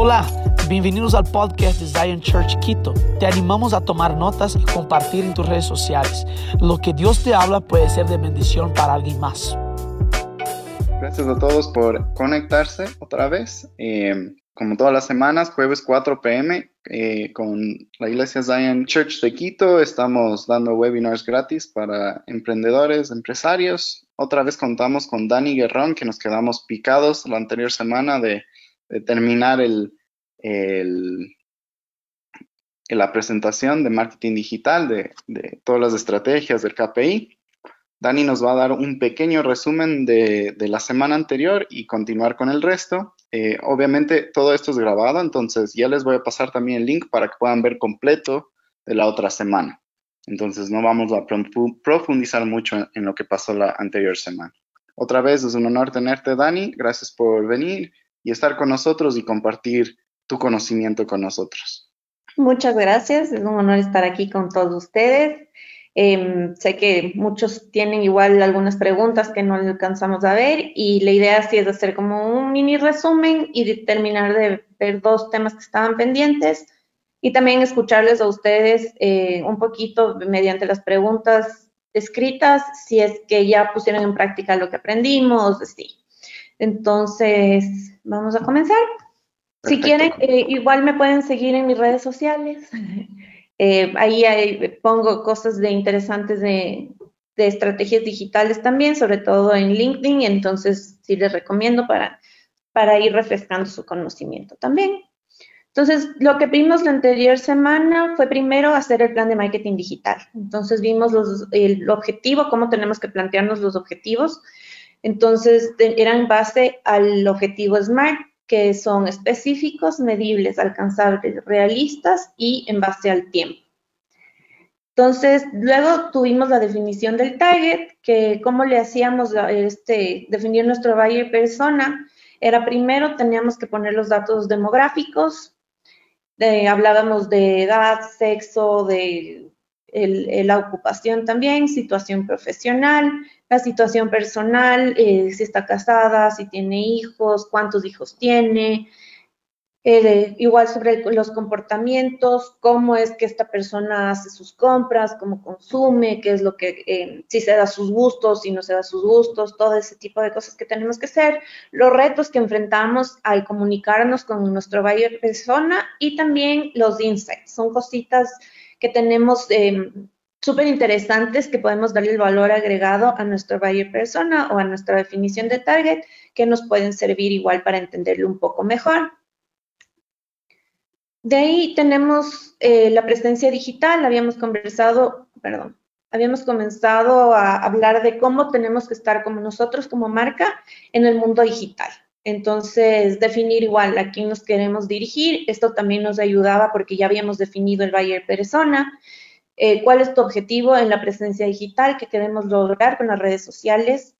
Hola, bienvenidos al podcast de Zion Church Quito. Te animamos a tomar notas y compartir en tus redes sociales. Lo que Dios te habla puede ser de bendición para alguien más. Gracias a todos por conectarse otra vez. Eh, como todas las semanas, jueves 4 pm, eh, con la Iglesia Zion Church de Quito, estamos dando webinars gratis para emprendedores, empresarios. Otra vez contamos con Dani Guerrón, que nos quedamos picados la anterior semana de, terminar el, la presentación de marketing digital, de, de todas las estrategias del KPI. Dani nos va a dar un pequeño resumen de, la semana anterior y continuar con el resto. Eh, obviamente todo esto es grabado, entonces ya les voy a pasar también el link para que puedan ver completo de la otra semana. Entonces no vamos a profundizar mucho en, lo que pasó la anterior semana. Otra vez es un honor tenerte, Dani. Gracias por venir y estar con nosotros y compartir tu conocimiento con nosotros. Muchas gracias. Es un honor estar aquí con todos ustedes. Em, sé que muchos tienen igual algunas preguntas que no alcanzamos a ver y la idea sí es hacer como un mini resumen y terminar de ver dos temas que estaban pendientes y también escucharles a ustedes eh, un poquito mediante las preguntas escritas si es que ya pusieron en práctica lo que aprendimos, sí. Entonces, vamos a comenzar. Si quieren, eh, igual me pueden seguir en mis redes sociales. Eh, ahí, pongo cosas de interesantes de, estrategias digitales también, sobre todo en LinkedIn, entonces sí les recomiendo para, para ir refrescando su conocimiento también. Entonces, lo que vimos la anterior semana fue primero hacer el plan de marketing digital. Entonces, vimos el objetivo, cómo tenemos que plantearnos los objetivos. Entonces, era en base al objetivo SMART, que son específicos, medibles, alcanzables, realistas y en base al tiempo. Entonces, luego tuvimos la definición del target, que cómo le hacíamos este, definir nuestro buyer persona. Era primero teníamos que poner los datos demográficos, hablábamos de edad, sexo, de la ocupación también, situación profesional, la situación personal, eh, si está casada, si tiene hijos, cuántos hijos tiene, eh, igual sobre los comportamientos, cómo es que esta persona hace sus compras, cómo consume, qué es lo que, eh, si se da sus gustos, si no se da sus gustos, todo ese tipo de cosas que tenemos que hacer, los retos que enfrentamos al comunicarnos con nuestro buyer persona y también los insights, son cositas que tenemos em, súper interesantes que podemos darle el valor agregado a nuestro buyer persona o a nuestra definición de target que nos pueden servir igual para entenderlo un poco mejor. De ahí tenemos eh, la presencia digital, habíamos conversado, perdón, habíamos comenzado a hablar de cómo tenemos que estar como nosotros como marca en el mundo digital. Entonces, definir igual a quién nos queremos dirigir. Esto también nos ayudaba porque ya habíamos definido el buyer persona, eh, cuál es tu objetivo en la presencia digital que queremos lograr con las redes sociales,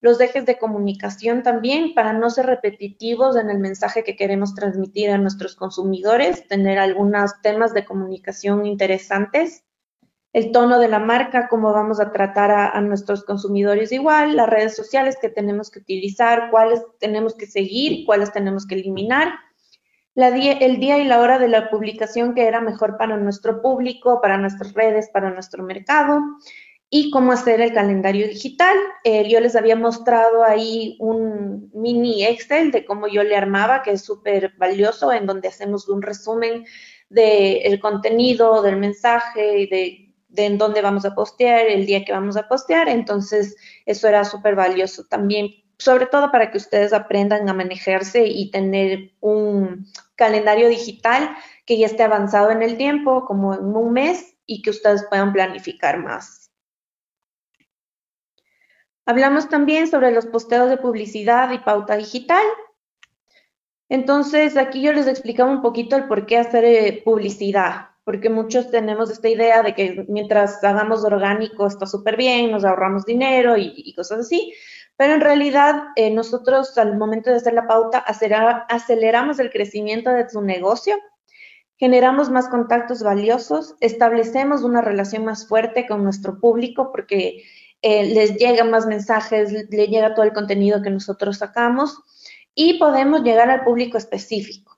los ejes de comunicación también para no ser repetitivos en el mensaje que queremos transmitir a nuestros consumidores, tener algunos temas de comunicación interesantes, el tono de la marca, cómo vamos a tratar a, nuestros consumidores igual, las redes sociales que tenemos que utilizar, cuáles tenemos que seguir, cuáles tenemos que eliminar el día y la hora de la publicación que era mejor para nuestro público, para nuestras redes, para nuestro mercado y cómo hacer el calendario digital. Eh, yo les había mostrado ahí un mini Excel de cómo yo le armaba, que es súper valioso, en donde hacemos un resumen del contenido, del mensaje de, de en dónde vamos a postear, el día que vamos a postear. Entonces, eso era súper valioso también sobre todo para que ustedes aprendan a manejarse y tener un calendario digital que ya esté avanzado en el tiempo, como en un mes, y que ustedes puedan planificar más. Hablamos también sobre los posteos de publicidad y pauta digital. Entonces, aquí yo les explicaba un poquito el por qué hacer eh, publicidad, porque muchos tenemos esta idea de que mientras hagamos orgánico está súper bien, nos ahorramos dinero y cosas así, pero en realidad, eh, nosotros al momento de hacer la pauta aceleramos el crecimiento de tu negocio, generamos más contactos valiosos, establecemos una relación más fuerte con nuestro público porque eh, les llega más mensajes, les llega todo el contenido que nosotros sacamos y podemos llegar al público específico.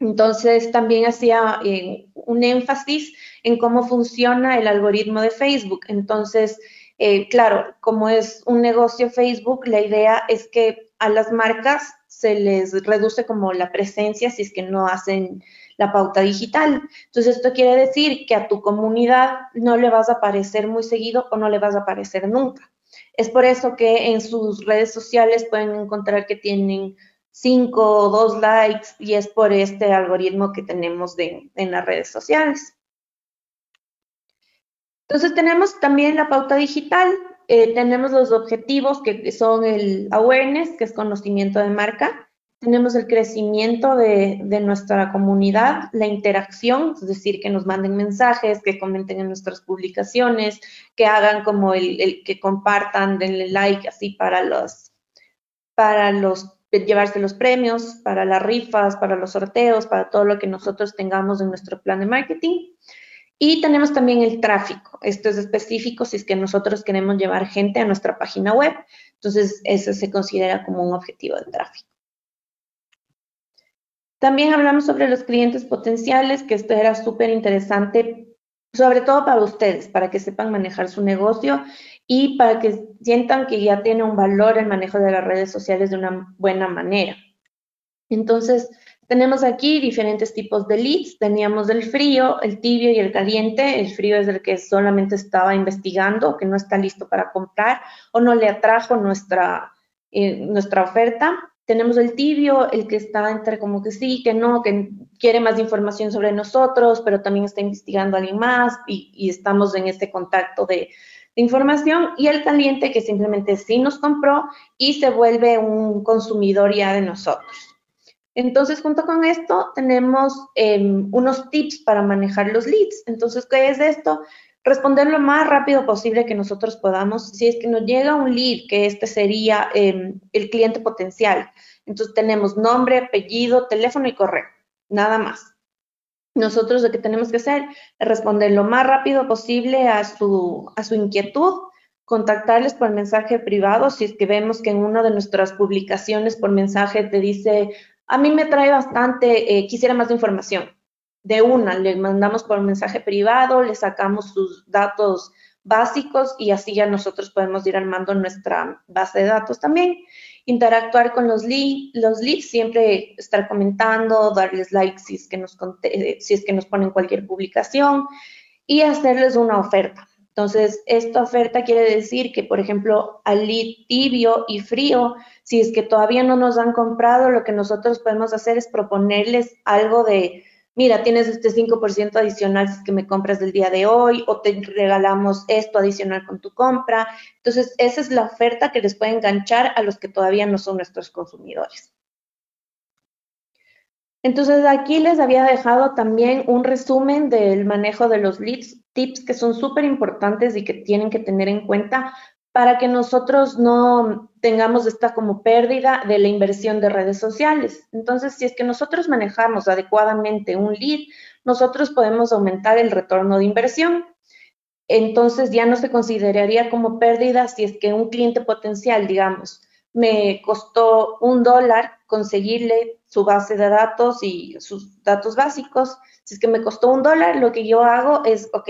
Entonces también hacía eh, un énfasis en cómo funciona el algoritmo de Facebook. Entonces, eh, claro, como es un negocio Facebook, la idea es que a las marcas se les reduce como la presencia si es que no hacen la pauta digital. Entonces, esto quiere decir que a tu comunidad no le vas a aparecer muy seguido o no le vas a aparecer nunca. Es por eso que en sus redes sociales pueden encontrar que tienen cinco o dos likes y es por este algoritmo que tenemos de, en las redes sociales. Entonces tenemos también la pauta digital, eh, tenemos los objetivos que son el awareness, que es conocimiento de marca, tenemos el crecimiento de, nuestra comunidad, la interacción, es decir, que nos manden mensajes, que comenten en nuestras publicaciones, que hagan como el, que compartan, denle like así para los, para los, llevarse los premios, para las rifas, para los sorteos, para todo lo que nosotros tengamos en nuestro plan de marketing. Y tenemos también el tráfico. Esto es específico si es que nosotros queremos llevar gente a nuestra página web. Entonces, eso se considera como un objetivo de tráfico. También hablamos sobre los clientes potenciales, que esto era súper interesante, sobre todo para ustedes, para que sepan manejar su negocio y para que sientan que ya tiene un valor el manejo de las redes sociales de una buena manera. Entonces, tenemos aquí diferentes tipos de leads. Teníamos el frío, el tibio y el caliente. El frío es el que solamente estaba investigando, que no está listo para comprar o no le atrajo nuestra, eh, nuestra oferta tenemos el tibio, el que está entre como que sí, que no, que quiere más información sobre nosotros, pero también está investigando a alguien más y, estamos en este contacto de, información. Y el caliente, que simplemente sí nos compró y se vuelve un consumidor ya de nosotros. Entonces, junto con esto, tenemos em, unos tips para manejar los leads. Entonces, ¿qué es esto? responder lo más rápido posible que nosotros podamos. Si es que nos llega un lead, que este sería em, el cliente potencial, entonces tenemos nombre, apellido, teléfono y correo, nada más. Nosotros lo que tenemos que hacer es responder lo más rápido posible a su, a su inquietud, contactarles por mensaje privado si es que vemos que en una de nuestras publicaciones por mensaje te dice, a mí me trae bastante, eh, quisiera más información de una, le mandamos por mensaje privado, le sacamos sus datos básicos y así ya nosotros podemos ir armando nuestra base de datos también. Interactuar con los, los leads, siempre estar comentando, darles likes si es, que nos, si es que nos ponen cualquier publicación y hacerles una oferta. Entonces, esta oferta quiere decir que, por ejemplo, al lead tibio y frío, si es que todavía no nos han comprado, lo que nosotros podemos hacer es proponerles algo de mira, tienes este 5% adicional si es que me compras del día de hoy o te regalamos esto adicional con tu compra. Entonces, esa es la oferta que les puede enganchar a los que todavía no son nuestros consumidores. Entonces, aquí les había dejado también un resumen del manejo de los leads, tips que son súper importantes y que tienen que tener en cuenta para que nosotros no tengamos esta como pérdida de la inversión de redes sociales. Entonces, si es que nosotros manejamos adecuadamente un lead, nosotros podemos aumentar el retorno de inversión. Entonces, ya no se consideraría como pérdida si es que un cliente potencial, digamos, me costó un dólar conseguirle su base de datos y sus datos básicos. Si es que me costó un dólar, lo que yo hago es, ok,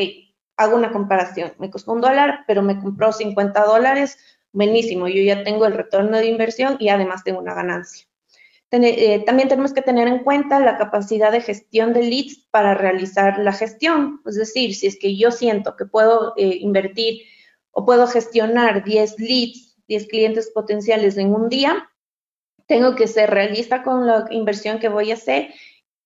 hago una comparación. Me costó un dólar, pero me compró 50 dólares. Buenísimo, yo ya tengo el retorno de inversión y además tengo una ganancia. Eh, también tenemos que tener en cuenta la capacidad de gestión de leads para realizar la gestión. Es decir, si es que yo siento que puedo eh, invertir o puedo gestionar 10 leads, 10 clientes potenciales en un día, tengo que ser realista con la inversión que voy a hacer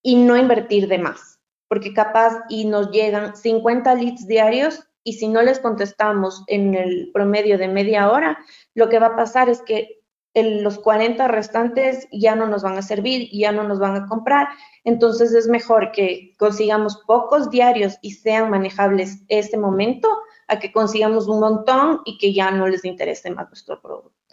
y no invertir de más porque capaz y nos llegan 50 leads diarios y si no les contestamos en el promedio de media hora, lo que va a pasar es que los 40 restantes ya no nos van a servir, ya no nos van a comprar. Entonces es mejor que consigamos pocos diarios y sean manejables ese momento a que consigamos un montón y que ya no les interese más nuestro producto.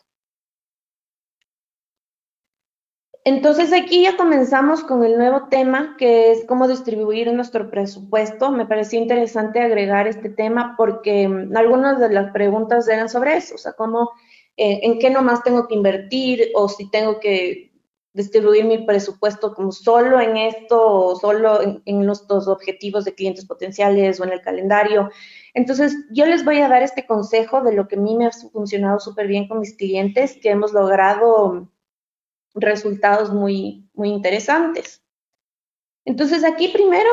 Entonces aquí ya comenzamos con el nuevo tema que es cómo distribuir nuestro presupuesto. Me pareció interesante agregar este tema porque mm, algunas de las preguntas eran sobre eso, o sea, cómo, eh, en qué nomás tengo que invertir o si tengo que distribuir mi presupuesto como solo en esto o solo en, en dos objetivos de clientes potenciales o en el calendario. Entonces, yo les voy a dar este consejo de lo que a mí me ha funcionado súper bien con mis clientes, que hemos logrado resultados muy, muy interesantes. Entonces, aquí primero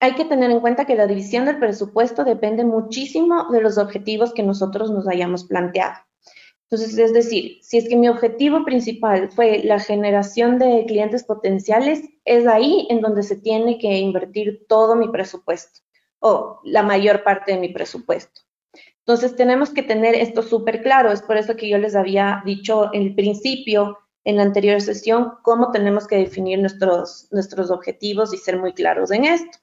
hay que tener en cuenta que la división del presupuesto depende muchísimo de los objetivos que nosotros nos hayamos planteado. Entonces, es decir, si es que mi objetivo principal fue la generación de clientes potenciales, es ahí en donde se tiene que invertir todo mi presupuesto o la mayor parte de mi presupuesto. Entonces, tenemos que tener esto súper claro. Es por eso que yo les había dicho en el principio, en la anterior sesión, cómo tenemos que definir nuestros, nuestros objetivos y ser muy claros en esto.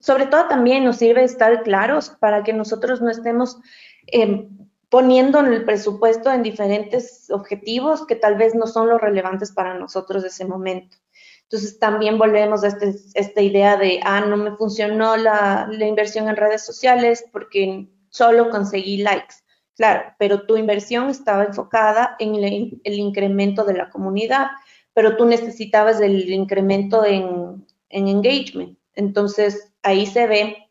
Sobre todo también nos sirve estar claros para que nosotros no estemos eh, poniendo en el presupuesto en diferentes objetivos que tal vez no son los relevantes para nosotros de ese momento. Entonces también volvemos a este, esta idea de, ah, no me funcionó la, la inversión en redes sociales porque solo conseguí likes. Claro, pero tu inversión estaba enfocada en el, incremento de la comunidad, pero tú necesitabas el incremento en, en engagement. Entonces, ahí se ve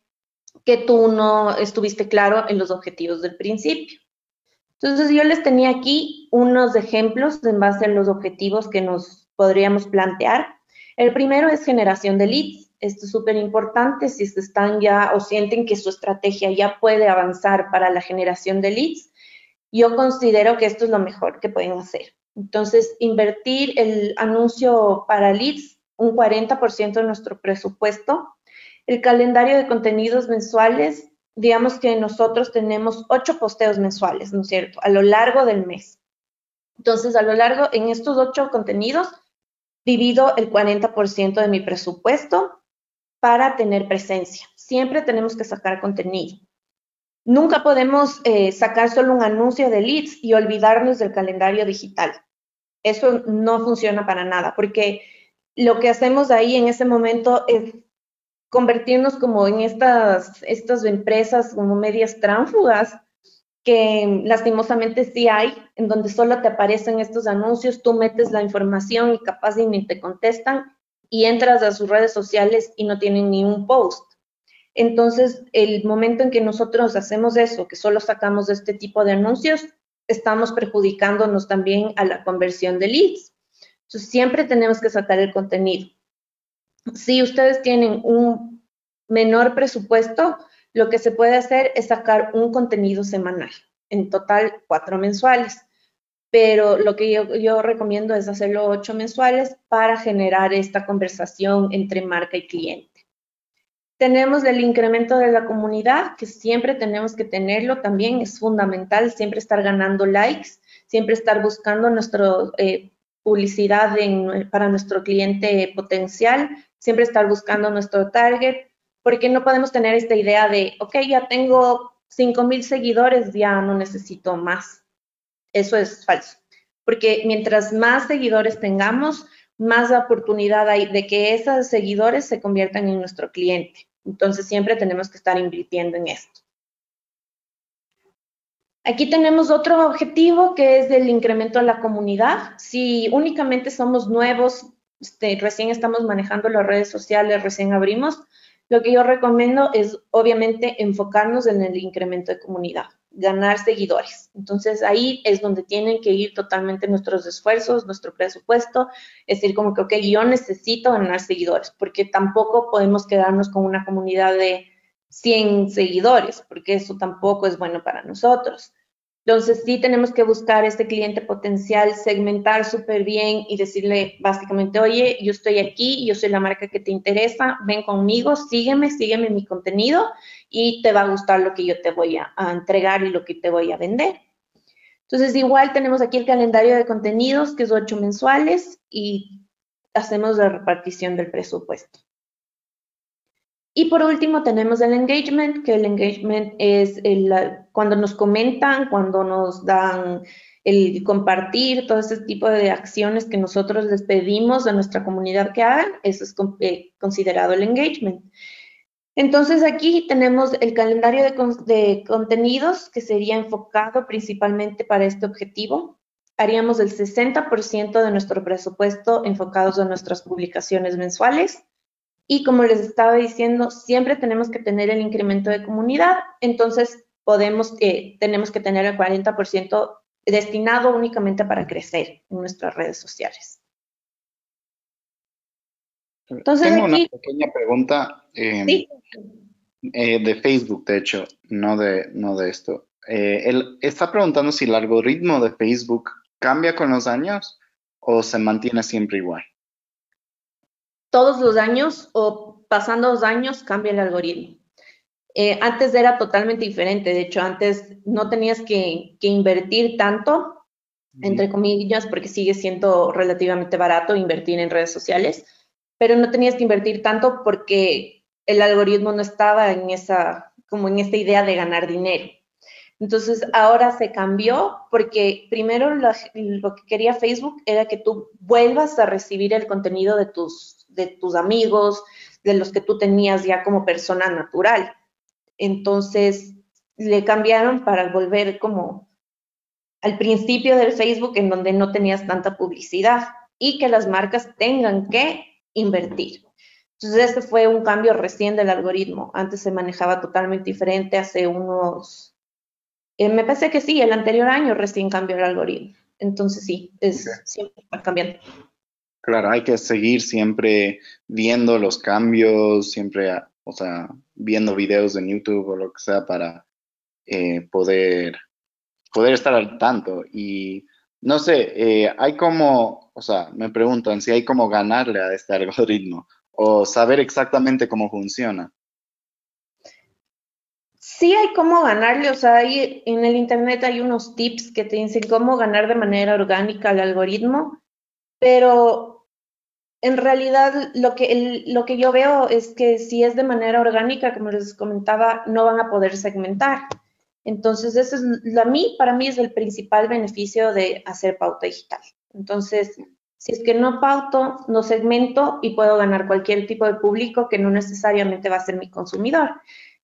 que tú no estuviste claro en los objetivos del principio. Entonces yo les tenía aquí unos ejemplos en base a los objetivos que nos podríamos plantear. El primero es generación de leads. Esto es súper importante si están ya o sienten que su estrategia ya puede avanzar para la generación de leads. Yo considero que esto es lo mejor que pueden hacer. Entonces, invertir el anuncio para leads, un 40% de nuestro presupuesto. El calendario de contenidos mensuales, digamos que nosotros tenemos ocho posteos mensuales, ¿no es cierto?, a lo largo del mes. Entonces, a lo largo, en estos ocho contenidos, divido el 40% de mi presupuesto para tener presencia. Siempre tenemos que sacar contenido. Nunca podemos eh, sacar solo un anuncio de leads y olvidarnos del calendario digital. Eso no funciona para nada, porque lo que hacemos ahí en ese momento es convertirnos como en estas, estas empresas como medias tránfugas que lastimosamente sí hay, en donde solo te aparecen estos anuncios, tú metes la información y capaz ni te contestan y entras a sus redes sociales y no tienen ni un post. Entonces, el momento en que nosotros hacemos eso, que solo sacamos este tipo de anuncios, estamos perjudicándonos también a la conversión de leads. Entonces, siempre tenemos que sacar el contenido si ustedes tienen un menor presupuesto, lo que se puede hacer es sacar un contenido semanal, en total cuatro mensuales. Pero lo que yo, recomiendo es hacerlo ocho mensuales para generar esta conversación entre marca y cliente. Tenemos el incremento de la comunidad, que siempre tenemos que tenerlo también, es fundamental, siempre estar ganando likes, siempre estar buscando nuestra eh, publicidad para nuestro cliente potencial, siempre estar buscando nuestro target, porque no podemos tener esta idea de, ok, ya tengo 5,000 seguidores, ya no necesito más. Eso es falso, porque mientras más seguidores tengamos, más oportunidad hay de que esos seguidores se conviertan en nuestro cliente. Entonces siempre tenemos que estar invirtiendo en esto. Aquí tenemos otro objetivo que es el incremento de la comunidad. Si únicamente somos nuevos este, recién estamos manejando las redes sociales, recién abrimos, lo que yo recomiendo es obviamente enfocarnos en el incremento de comunidad, ganar seguidores. Entonces ahí es donde tienen que ir totalmente nuestros esfuerzos, nuestro presupuesto, es decir, como que, ok, yo necesito ganar seguidores, porque tampoco podemos quedarnos con una comunidad de 100 seguidores, porque eso tampoco es bueno para nosotros. Entonces, sí tenemos que buscar este cliente potencial, segmentar súper bien y decirle básicamente, oye, yo estoy aquí, yo soy la marca que te interesa, ven conmigo, sígueme, sígueme mi contenido y te va a gustar lo que yo te voy a, entregar y lo que te voy a vender. Entonces, igual tenemos aquí el calendario de contenidos, que es ocho mensuales, y hacemos la repartición del presupuesto. Y por último tenemos el engagement, que el engagement es el, cuando nos comentan, cuando nos dan el compartir, todo ese tipo de acciones que nosotros les pedimos a nuestra comunidad que hagan, eso es eh, considerado el engagement. Entonces aquí tenemos el calendario de, contenidos que sería enfocado principalmente para este objetivo. haríamos el 60% de nuestro presupuesto enfocados en nuestras publicaciones mensuales. Y como les estaba diciendo, siempre tenemos que tener el incremento de comunidad, entonces podemos, eh, tenemos que tener el 40% destinado únicamente para crecer en nuestras redes sociales. Entonces, Tengo una pequeña pregunta eh, eh, de Facebook, de hecho, no de, no de esto. él está preguntando si el algoritmo de Facebook cambia con los años o se mantiene siempre igual? Todos los años o pasando los años cambia el algoritmo. Eh, antes era totalmente diferente, de hecho antes no tenías que, invertir tanto, entre comillas, porque sigue siendo relativamente barato invertir en redes sociales, pero no tenías que invertir tanto porque el algoritmo no estaba en esa, como en esta idea de ganar dinero. Entonces ahora se cambió porque primero lo, que quería Facebook era que tú vuelvas a recibir el contenido de tus, de tus amigos, de los que tú tenías ya como persona natural. Entonces le cambiaron para volver como al principio del Facebook en donde no tenías tanta publicidad y que las marcas tengan que invertir. Entonces, este fue un cambio recién del algoritmo. Antes se manejaba totalmente diferente, hace unos eh, me parece que sí, el anterior año recién cambió el algoritmo. Entonces sí, es siempre cambiando. Claro, hay que seguir siempre viendo los cambios, siempre, o sea, viendo videos en YouTube o lo que sea para eh, poder, poder estar al tanto. Y no sé, eh, hay como, o sea, me preguntan si hay como ganarle a este algoritmo o saber exactamente cómo funciona sí hay cómo ganarle, o sea, hay, en el Internet hay unos tips que te dicen cómo ganar de manera orgánica al algoritmo, pero en realidad lo que, lo que yo veo es que si es de manera orgánica, como les comentaba, no van a poder segmentar. Entonces, eso es, la para mí es el principal beneficio de hacer pauta digital. Entonces, si es que no pauto, no segmento y puedo ganar cualquier tipo de público que no necesariamente va a ser mi consumidor.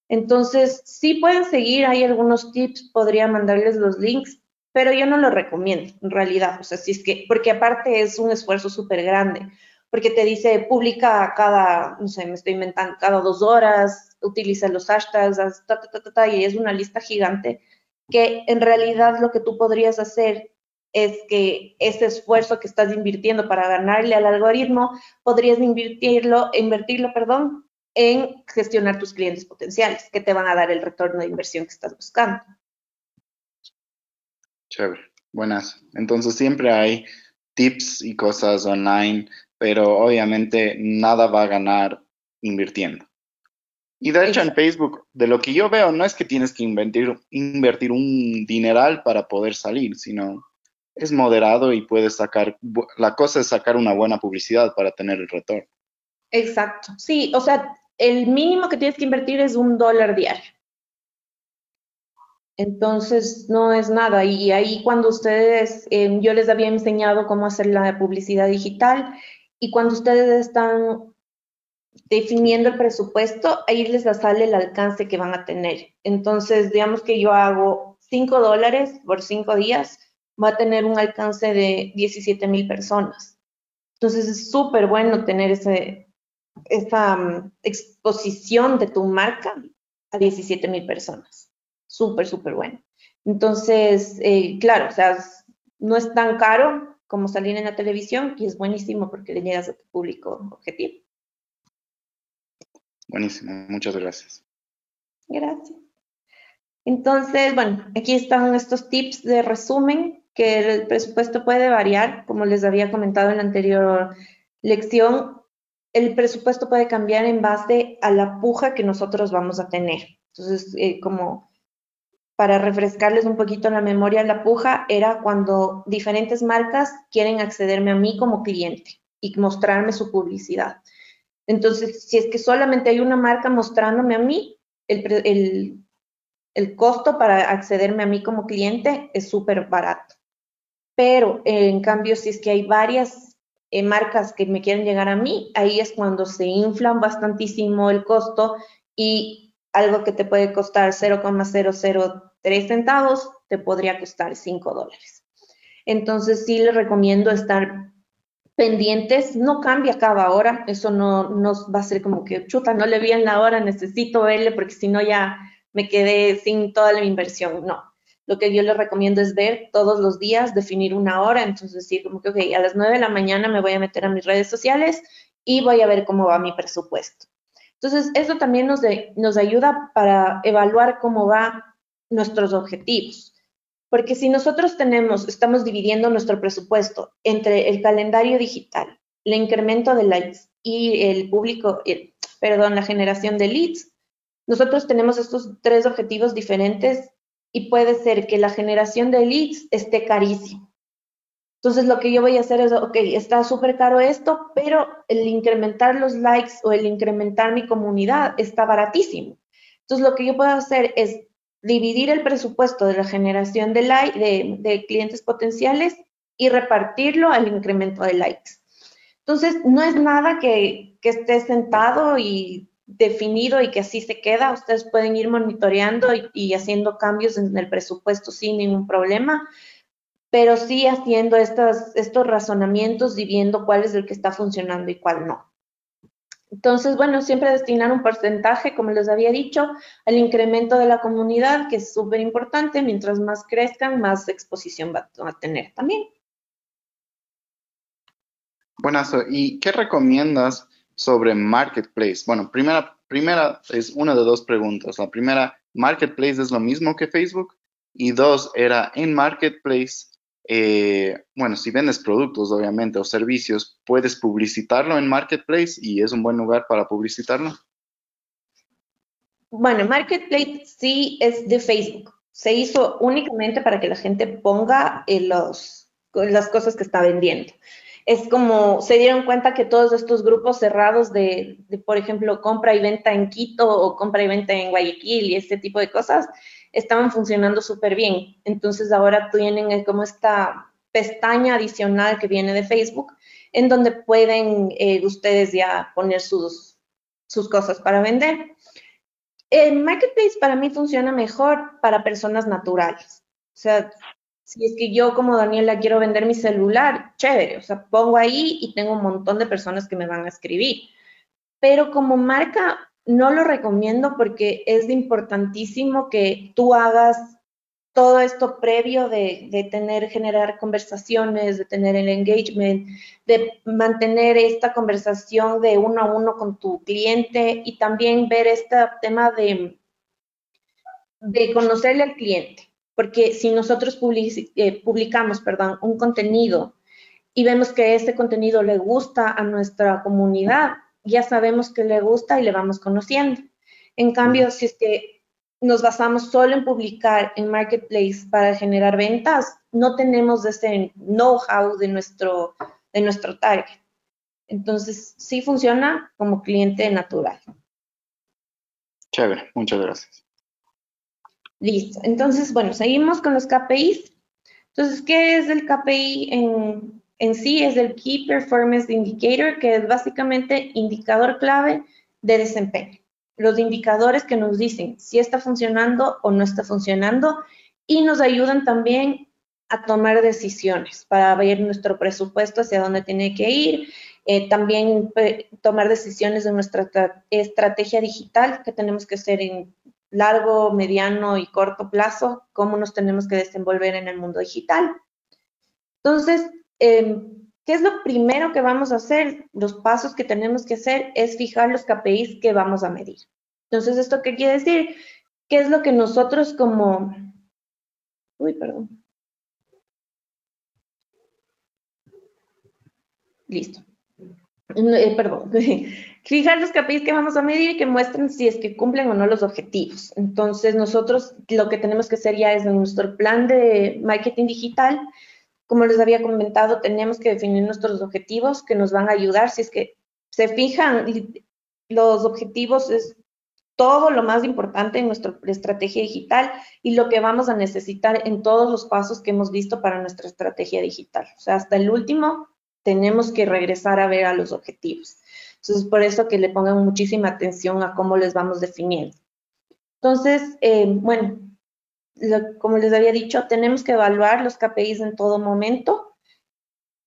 Entonces, sí pueden seguir, hay algunos tips, podría mandarles los links, pero yo no lo recomiendo en realidad, o sea, si es que, porque aparte es un esfuerzo súper grande, porque te dice, publica cada, no sé, me estoy inventando, cada dos horas, utiliza los hashtags, ta, ta, ta, y es una lista gigante, que en realidad lo que tú podrías hacer es que ese esfuerzo que estás invirtiendo para ganarle al algoritmo, podrías invertirlo, invertirlo, perdón, en gestionar tus clientes potenciales, que te van a dar el retorno de inversión que estás buscando. Chévere, buenas. Entonces siempre hay tips y cosas online, pero obviamente nada va a ganar invirtiendo. Y de hecho en Facebook, de lo que yo veo, no es que tienes que invertir, invertir un dineral para poder salir, sino es moderado y puedes sacar, la cosa es sacar una buena publicidad para tener el retorno. Exacto, sí, o sea, el mínimo que tienes que invertir es un dólar diario. Entonces, no es nada. Y ahí cuando ustedes, em, yo les había enseñado cómo hacer la publicidad digital y cuando ustedes están definiendo el presupuesto, ahí les sale el alcance que van a tener. Entonces, digamos que yo hago 5 dólares por 5 días, va a tener un alcance de 17 mil personas. Entonces, es súper bueno tener ese, esa mm, exposición de tu marca a 17 mil personas. Súper, súper bueno. Entonces, eh, claro, o sea, no es tan caro como salir en la televisión y es buenísimo porque le llegas a tu público objetivo. Buenísimo, muchas gracias. Gracias. Entonces, bueno, aquí están estos tips de resumen que el presupuesto puede variar, como les había comentado en la anterior lección, el presupuesto puede cambiar en base a la puja que nosotros vamos a tener. Entonces, eh, como para refrescarles un poquito la memoria, la puja era cuando diferentes marcas quieren accederme a mí como cliente y mostrarme su publicidad. Entonces, si es que solamente hay una marca mostrándome a mí, el, el costo para accederme a mí como cliente es súper barato. Pero en cambio, si es que hay varias eh, marcas que me quieren llegar a mí, ahí es cuando se inflan bastantísimo el costo y algo que te puede costar 0,003 centavos te podría costar 5 dólares. Entonces sí les recomiendo estar pendientes, no cambia cada hora, eso no nos va a ser como que, chuta, no le vi en la hora, necesito verle porque si no ya me quedé sin toda la inversión, no. Lo que yo les recomiendo es ver todos los días, definir una hora, entonces decir como que, ok, a las 9 de la mañana me voy a meter a mis redes sociales y voy a ver cómo va mi presupuesto. Entonces, eso también nos, nos ayuda para evaluar cómo van nuestros objetivos. Porque si nosotros tenemos, estamos dividiendo nuestro presupuesto entre el calendario digital, el incremento de likes y el público, perdón, la generación de leads, nosotros tenemos estos tres objetivos diferentes y puede ser que la generación de leads esté carísimo. Entonces lo que yo voy a hacer es, ok, está súper caro esto, pero el incrementar los likes o el incrementar mi comunidad está baratísimo. Entonces lo que yo puedo hacer es dividir el presupuesto de la generación de, like, de, clientes potenciales y repartirlo al incremento de likes. Entonces, no es nada que, que, esté sentado y definido y que así se queda. Ustedes pueden ir monitoreando y, haciendo cambios en el presupuesto sin ningún problema, pero sí haciendo estos razonamientos y viendo cuál es el que está funcionando y cuál no. Entonces, bueno, siempre destinar un porcentaje, como les había dicho, al incremento de la comunidad, que es súper importante. Mientras más crezcan, más exposición va a tener también. Buenas, ¿y qué recomiendas sobre Marketplace? Bueno, primera, primera es una de dos preguntas. La primera, ¿Marketplace es lo mismo que Facebook? Y dos, era en Marketplace eh, bueno, si vendes productos, obviamente, o servicios, puedes publicitarlo en Marketplace y es un buen lugar para publicitarlo. Bueno, Marketplace sí es de Facebook. Se hizo únicamente para que la gente ponga los, las cosas que está vendiendo. Es como se dieron cuenta que todos estos grupos cerrados de, por ejemplo, compra y venta en Quito o compra y venta en Guayaquil y este tipo de cosas, estaban funcionando súper bien. Entonces ahora tienen como esta pestaña adicional que viene de Facebook, en donde pueden eh, ustedes ya poner sus, sus cosas para vender. El marketplace para mí funciona mejor para personas naturales. O sea, si es que yo como Daniela quiero vender mi celular, chévere, o sea, pongo ahí y tengo un montón de personas que me van a escribir. Pero como marca, no lo recomiendo porque es importantísimo que tú hagas todo esto previo de, tener, generar conversaciones, de tener el engagement, de mantener esta conversación de uno a uno con tu cliente y también ver este tema de, de conocerle al cliente. Porque si nosotros eh, publicamos perdón, un contenido y vemos que este contenido le gusta a nuestra comunidad, ya sabemos que le gusta y le vamos conociendo. En cambio, si es que nos basamos solo en publicar en Marketplace para generar ventas, no tenemos ese know-how de nuestro, de nuestro target. Entonces, sí funciona como cliente natural. Chévere, muchas gracias. Listo. Entonces, bueno, seguimos con los KPIs. Entonces, ¿qué es el KPI en, en sí es el Key Performance Indicator, que es básicamente indicador clave de desempeño. Los indicadores que nos dicen si está funcionando o no está funcionando y nos ayudan también a tomar decisiones para ver nuestro presupuesto hacia dónde tiene que ir, eh, también eh, tomar decisiones de nuestra estrategia digital que tenemos que hacer en largo, mediano y corto plazo, cómo nos tenemos que desenvolver en el mundo digital. Entonces, Em, ¿qué es lo primero que vamos a hacer? Los pasos que tenemos que hacer es fijar los KPIs que vamos a medir. Entonces, ¿esto qué quiere decir? ¿Qué es lo que nosotros como... Uy, perdón. Listo. Eh, perdón. Fijar los KPIs que vamos a medir y que muestren si es que cumplen o no los objetivos. Entonces, nosotros lo que tenemos que hacer ya es en nuestro plan de marketing digital, como les había comentado, tenemos que definir nuestros objetivos que nos van a ayudar. Si es que se fijan, los objetivos es todo lo más importante en nuestra estrategia digital y lo que vamos a necesitar en todos los pasos que hemos visto para nuestra estrategia digital. O sea, hasta el último tenemos que regresar a ver a los objetivos. Entonces, por eso que le pongan muchísima atención a cómo les vamos definiendo. Entonces, eh, bueno, como les había dicho, tenemos que evaluar los KPIs en todo momento.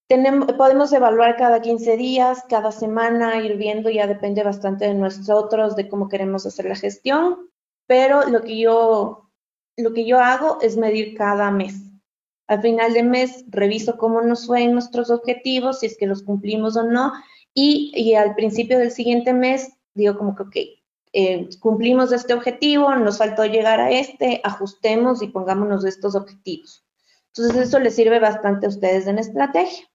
Tenemos, podemos evaluar cada 15 días, cada semana, ir viendo, ya depende bastante de nosotros, de cómo queremos hacer la gestión, pero lo que yo, lo que yo hago es medir cada mes. Al final de mes reviso cómo nos fue en nuestros objetivos, si es que los cumplimos o no, y, al principio del siguiente mes digo como que, ok, eh, cumplimos este objetivo, nos faltó llegar a este, ajustemos y pongámonos estos objetivos. Entonces, eso les sirve bastante a ustedes en estrategia.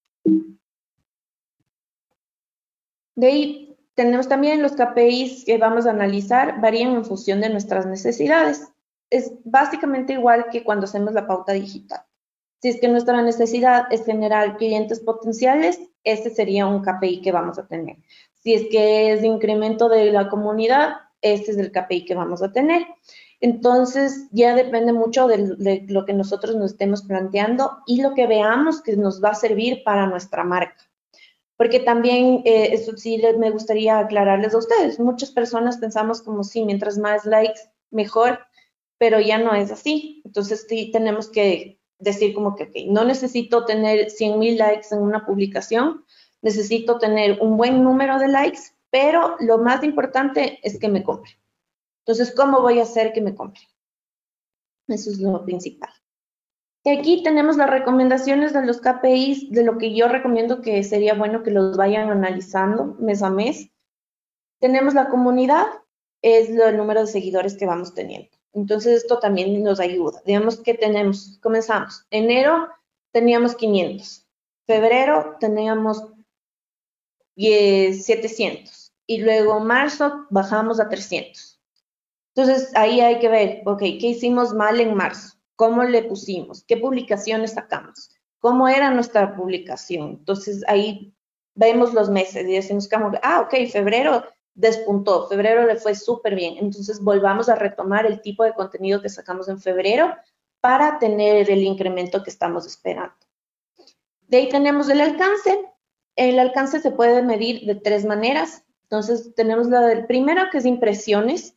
De ahí tenemos también los KPIs que vamos a analizar, varían en función de nuestras necesidades. Es básicamente igual que cuando hacemos la pauta digital. Si es que nuestra necesidad es generar clientes potenciales, este sería un KPI que vamos a tener. Si es que es de incremento de la comunidad, este es el KPI que vamos a tener. Entonces, ya depende mucho de, lo que nosotros nos estemos planteando y lo que veamos que nos va a servir para nuestra marca. Porque también, eh, eso sí me gustaría aclararles a ustedes, muchas personas pensamos como si mientras más likes, mejor, pero ya no es así. Entonces, sí tenemos que decir como que no necesito tener 100 mil likes en una publicación, necesito tener un buen número de likes pero lo más importante es que me compre. Entonces, ¿cómo voy a hacer que me compre? Eso es lo principal. Y aquí tenemos las recomendaciones de los KPIs, de lo que yo recomiendo que sería bueno que los vayan analizando mes a mes. Tenemos la comunidad, es el número de seguidores que vamos teniendo. Entonces, esto también nos ayuda. Digamos que tenemos, comenzamos, enero teníamos 500, febrero teníamos 700, y luego marzo bajamos a 300. Entonces ahí hay que ver, ok, ¿qué hicimos mal en marzo? ¿Cómo le pusimos? ¿Qué publicaciones sacamos? ¿Cómo era nuestra publicación? Entonces ahí vemos los meses y decimos, ah, ok, febrero despuntó, febrero le fue súper bien. Entonces volvamos a retomar el tipo de contenido que sacamos en febrero para tener el incremento que estamos esperando. De ahí tenemos el alcance. El alcance se puede medir de tres maneras. Entonces, tenemos la del primero, que es impresiones.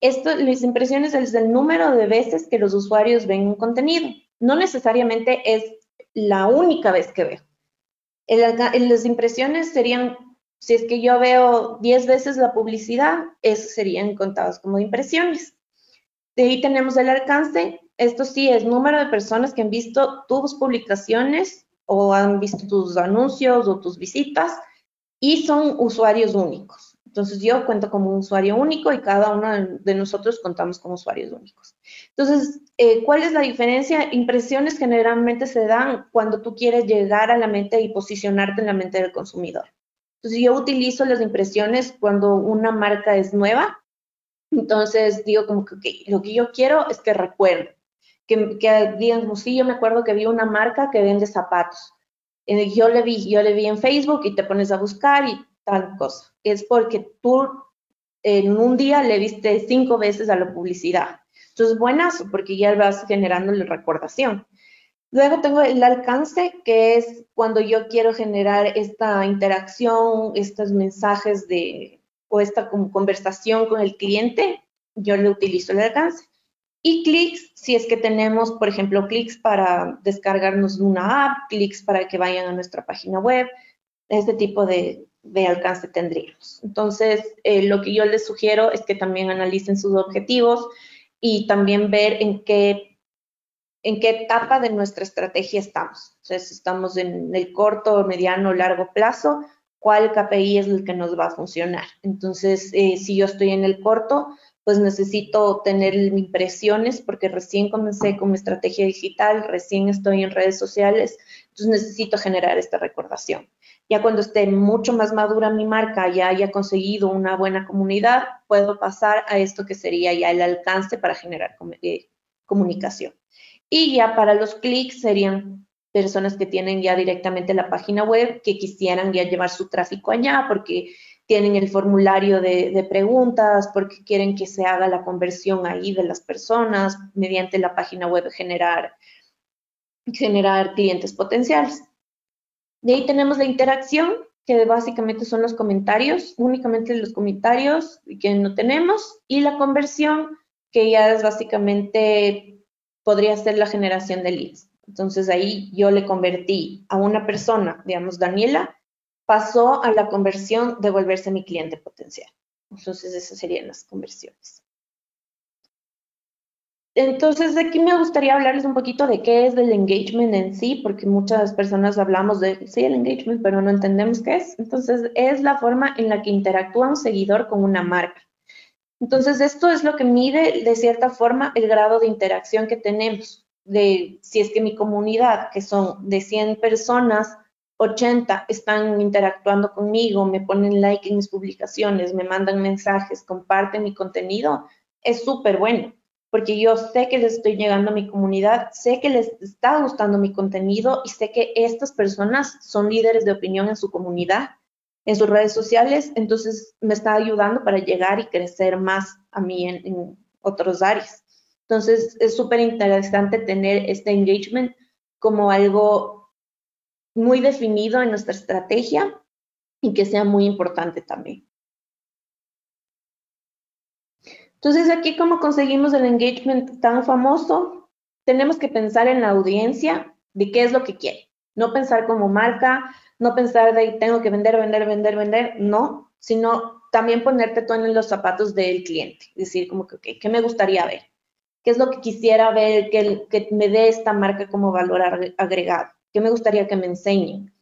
Esto, las impresiones es el número de veces que los usuarios ven un contenido. No necesariamente es la única vez que veo. las impresiones serían, si es que yo veo 10 veces la publicidad, eso serían contados como impresiones. De ahí tenemos el alcance. Esto sí es número de personas que han visto tus publicaciones o han visto tus anuncios o tus visitas y son usuarios únicos. Entonces yo cuento como un usuario único y cada uno de nosotros contamos como usuarios únicos. Entonces, eh, ¿cuál es la diferencia? Impresiones generalmente se dan cuando tú quieres llegar a la mente y posicionarte en la mente del consumidor. Entonces yo utilizo las impresiones cuando una marca es nueva. Entonces digo como que lo que yo quiero es que recuerden, que, que digan como sí, yo me acuerdo que vi una marca que vende zapatos yo le vi, yo le vi en Facebook y te pones a buscar y tal cosa. Es porque tú en un día le viste cinco veces a la publicidad. Entonces, buenazo, porque ya vas generando la recordación. Luego tengo el alcance, que es cuando yo quiero generar esta interacción, estos mensajes de, o esta conversación con el cliente, yo le utilizo el alcance. Y clics, si es que tenemos, por ejemplo, clics para descargarnos una app, clics para que vayan a nuestra página web, este tipo de, alcance tendríamos. Entonces, eh, lo que yo les sugiero es que también analicen sus objetivos y también ver en qué, en qué etapa de nuestra estrategia estamos. Entonces, estamos en el corto, mediano, largo plazo, cuál KPI es el que nos va a funcionar. Entonces, eh, si yo estoy en el corto, pues necesito tener impresiones porque recién comencé con mi estrategia digital, recién estoy en redes sociales, entonces necesito generar esta recordación. Ya cuando esté mucho más madura mi marca, ya haya conseguido una buena comunidad, puedo pasar a esto que sería ya el alcance para generar eh, comunicación. Y ya para los clics serían personas que tienen ya directamente la página web, que quisieran ya llevar su tráfico allá porque tienen el formulario de, preguntas, porque quieren que se haga la conversión ahí de las personas, mediante la página web generar, generar clientes potenciales. De ahí tenemos la interacción, que básicamente son los comentarios, únicamente los comentarios que no tenemos, y la conversión, que ya es básicamente podría ser la generación de leads. Entonces ahí yo le convertí a una persona, digamos, Daniela, pasó a la conversión de volverse mi cliente potencial. Entonces esas serían las conversiones. Entonces, aquí me gustaría hablarles un poquito de qué es el engagement en sí, porque muchas personas hablamos de, sí, el engagement, pero no entendemos qué es. Entonces, es la forma en la que interactúa un seguidor con una marca. Entonces, esto es lo que mide de cierta forma el grado de interacción que tenemos. Si es que mi comunidad, que son de 100 personas, 80 están interactuando conmigo, me ponen like en mis publicaciones, me mandan mensajes, comparten mi contenido, es súper bueno porque yo sé que les estoy llegando a mi comunidad, sé que les está gustando mi contenido y sé que estas personas son líderes de opinión en su comunidad, en sus redes sociales, entonces me está ayudando para llegar y crecer más a mí en, otros áreas. Entonces es súper interesante tener este engagement como algo muy definido en nuestra estrategia y que sea muy importante también. Entonces, aquí, ¿cómo conseguimos el engagement tan famoso? Tenemos que pensar en la audiencia de qué es lo que quiere. No pensar como marca, no pensar de tengo que vender, vender, vender, vender, no, sino también ponerte tú en los zapatos del cliente. Decir, como que, ¿qué me gustaría ver? ¿Qué es lo que quisiera ver que, que me dé esta marca como valor agregado? ¿Qué me gustaría que me enseñen?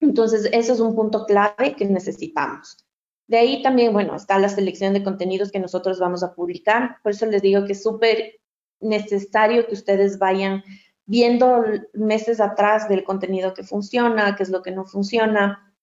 Entonces, ese es un punto clave que necesitamos. De ahí también, bueno, está la selección de contenidos que nosotros vamos a publicar. Por eso les digo que es súper necesario que ustedes vayan viendo meses atrás del contenido que funciona, qué es lo que no funciona.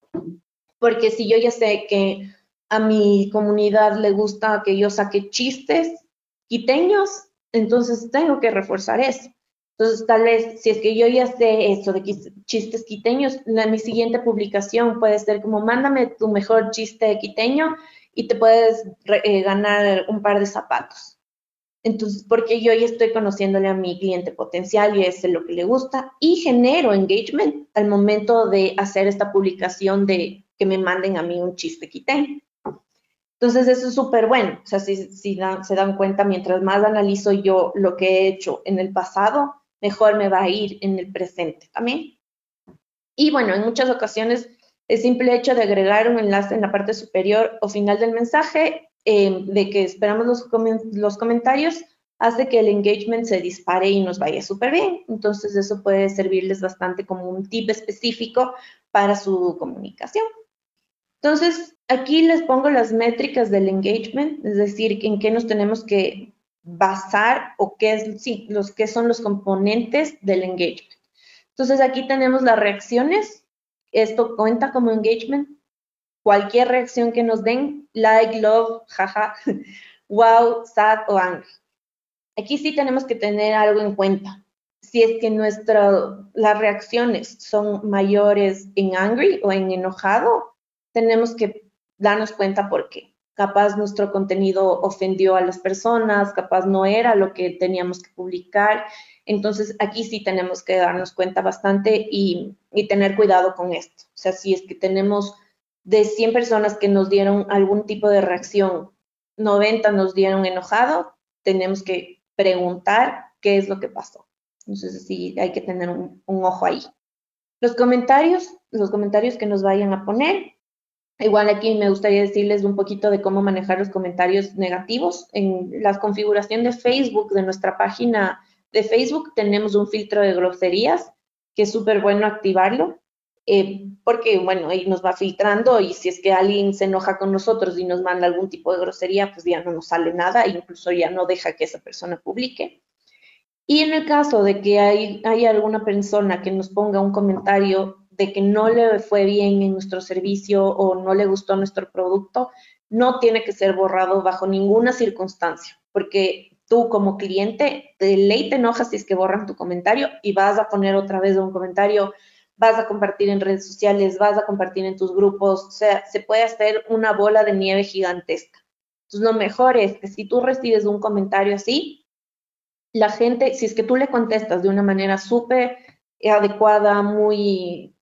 Porque si yo ya sé que a mi comunidad le gusta que yo saque chistes quiteños, entonces tengo que reforzar eso. Entonces, tal vez, si es que yo ya sé eso de chistes quiteños, mi siguiente publicación puede ser como, mándame tu mejor chiste quiteño y te puedes eh, ganar un par de zapatos. Entonces, porque yo ya estoy conociéndole a mi cliente potencial y es lo que le gusta y genero engagement al momento de hacer esta publicación de que me manden a mí un chiste quiteño. Entonces, eso es súper bueno. O sea, si, si se dan cuenta, mientras más analizo yo lo que he hecho en el pasado, mejor me va a ir en el presente también. Y bueno, en muchas ocasiones el simple hecho de agregar un enlace en la parte superior o final del mensaje, em, de que esperamos los, los comentarios, hace que el engagement se dispare y nos vaya súper bien. Entonces, eso puede servirles bastante como un tip específico para su comunicación. Entonces, aquí les pongo las métricas del engagement, es decir, en qué nos tenemos que basar o qué es, sí, los que son los componentes del engagement. Entonces aquí tenemos las reacciones. Esto cuenta como engagement. Cualquier reacción que nos den, like, love, jaja, wow, sad o angry. Aquí sí tenemos que tener algo en cuenta. Si es que nuestra, las reacciones son mayores en angry o en enojado, tenemos que darnos cuenta por qué capaz nuestro contenido ofendió a las personas, capaz no era lo que teníamos que publicar. Entonces, aquí sí tenemos que darnos cuenta bastante y, tener cuidado con esto. O sea, si es que tenemos de 100 personas que nos dieron algún tipo de reacción, 90 nos dieron enojado, tenemos que preguntar qué es lo que pasó. Entonces, sí, hay que tener un, ojo ahí. Los comentarios, los comentarios que nos vayan a poner, Igual aquí me gustaría decirles un poquito de cómo manejar los comentarios negativos. En la configuración de Facebook, de nuestra página de Facebook, tenemos un filtro de groserías, que es súper bueno activarlo, eh, porque, bueno, ahí nos va filtrando y si es que alguien se enoja con nosotros y nos manda algún tipo de grosería, pues ya no nos sale nada, incluso ya no deja que esa persona publique. Y en el caso de que hay, hay alguna persona que nos ponga un comentario de que no le fue bien en nuestro servicio o no le gustó nuestro producto, no tiene que ser borrado bajo ninguna circunstancia, porque tú como cliente de ley te enojas si es que borran tu comentario y vas a poner otra vez un comentario, vas a compartir en redes sociales, vas a compartir en tus grupos, o sea, se puede hacer una bola de nieve gigantesca. Entonces, lo mejor es que si tú recibes un comentario así, la gente, si es que tú le contestas de una manera súper adecuada, muy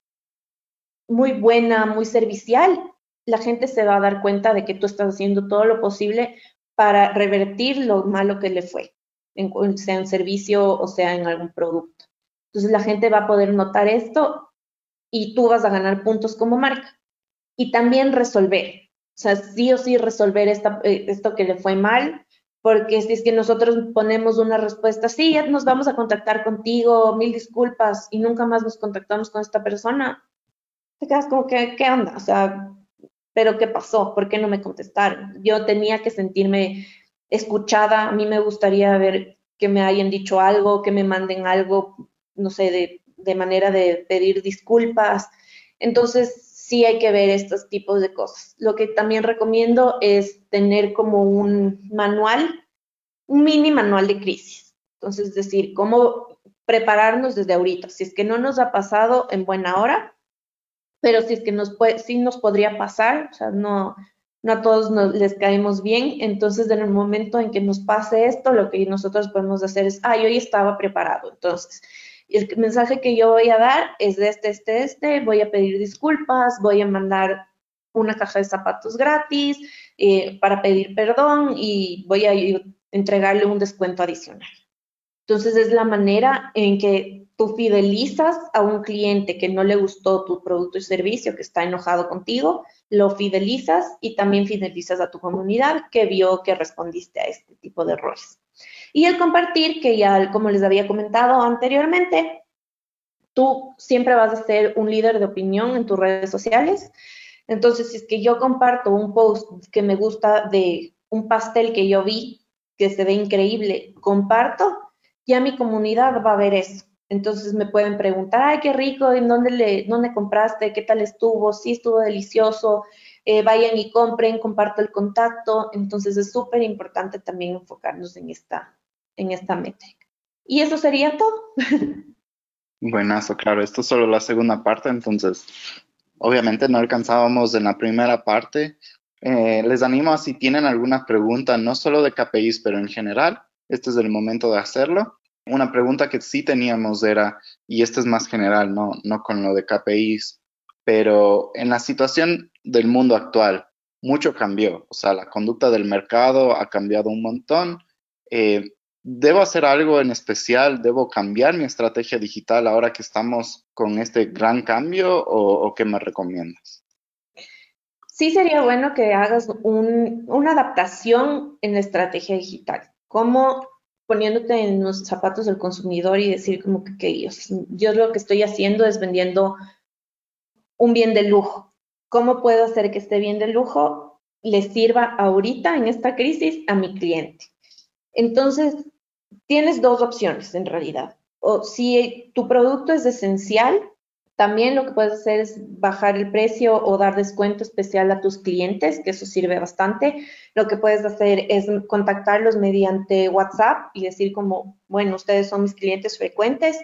muy buena, muy servicial, la gente se va a dar cuenta de que tú estás haciendo todo lo posible para revertir lo malo que le fue. sea en servicio o sea en algún producto. Entonces la gente va a poder notar esto y tú vas a ganar puntos como marca. Y también resolver, o sea, sí o sí resolver esta, eh, esto que le fue mal, porque si es que nosotros ponemos una respuesta, sí, ya nos vamos a contactar contigo, mil disculpas, y nunca más nos contactamos con esta persona, te quedas como que, ¿qué onda? O sea, ¿pero qué pasó? ¿Por qué no me contestaron? Yo tenía que sentirme escuchada, a mí me gustaría ver que me hayan dicho algo, que me manden algo, no sé, de, de manera de pedir disculpas. Entonces, sí hay que ver estos tipos de cosas. Lo que también recomiendo es tener como un manual, un mini manual de crisis. Entonces, es decir, cómo prepararnos desde ahorita. Si es que no nos ha pasado en buena hora, pero si es que nos puede, sí nos podría pasar, o sea, no, no a todos nos, les caemos bien, entonces en el momento en que nos pase esto, lo que nosotros podemos hacer es, ah, yo ya estaba preparado, entonces y el mensaje que yo voy a dar es de este, este, este, voy a pedir disculpas, voy a mandar una caja de zapatos gratis eh, para pedir perdón y voy a entregarle un descuento adicional. Entonces es la manera en que tú fidelizas a un cliente que no le gustó tu producto y servicio, que está enojado contigo, lo fidelizas y también fidelizas a tu comunidad que vio que respondiste a este tipo de errores. Y el compartir, que ya como les había comentado anteriormente, tú siempre vas a ser un líder de opinión en tus redes sociales. Entonces, si es que yo comparto un post que me gusta de un pastel que yo vi, que se ve increíble, comparto, ya mi comunidad va a ver eso. Entonces me pueden preguntar, ay, qué rico, ¿en dónde, le, dónde compraste? ¿Qué tal estuvo? Sí, estuvo delicioso. Eh, vayan y compren, comparto el contacto. Entonces es súper importante también enfocarnos en esta, en esta métrica. Y eso sería todo. Buenazo, claro. Esto es solo la segunda parte, entonces obviamente no alcanzábamos en la primera parte. Eh, les animo a si tienen alguna pregunta, no solo de KPIs, pero en general, este es el momento de hacerlo. Una pregunta que sí teníamos era, y esto es más general, no, no con lo de KPIs, pero en la situación del mundo actual, mucho cambió. O sea, la conducta del mercado ha cambiado un montón. Eh, ¿Debo hacer algo en especial? ¿Debo cambiar mi estrategia digital ahora que estamos con este gran cambio o, qué me recomiendas? Sí sería bueno que hagas una adaptación en la estrategia digital, como poniéndote en los zapatos del consumidor y decir como que, que yo lo que estoy haciendo es vendiendo un bien de lujo. ¿Cómo puedo hacer que este bien de lujo le sirva ahorita en esta crisis a mi cliente? Entonces, tienes dos opciones en realidad. O si tu producto es esencial, también lo que puedes hacer es bajar el precio o dar descuento especial a tus clientes, que eso sirve bastante. Lo que puedes hacer es contactarlos mediante WhatsApp y decir como, bueno, ustedes son mis clientes frecuentes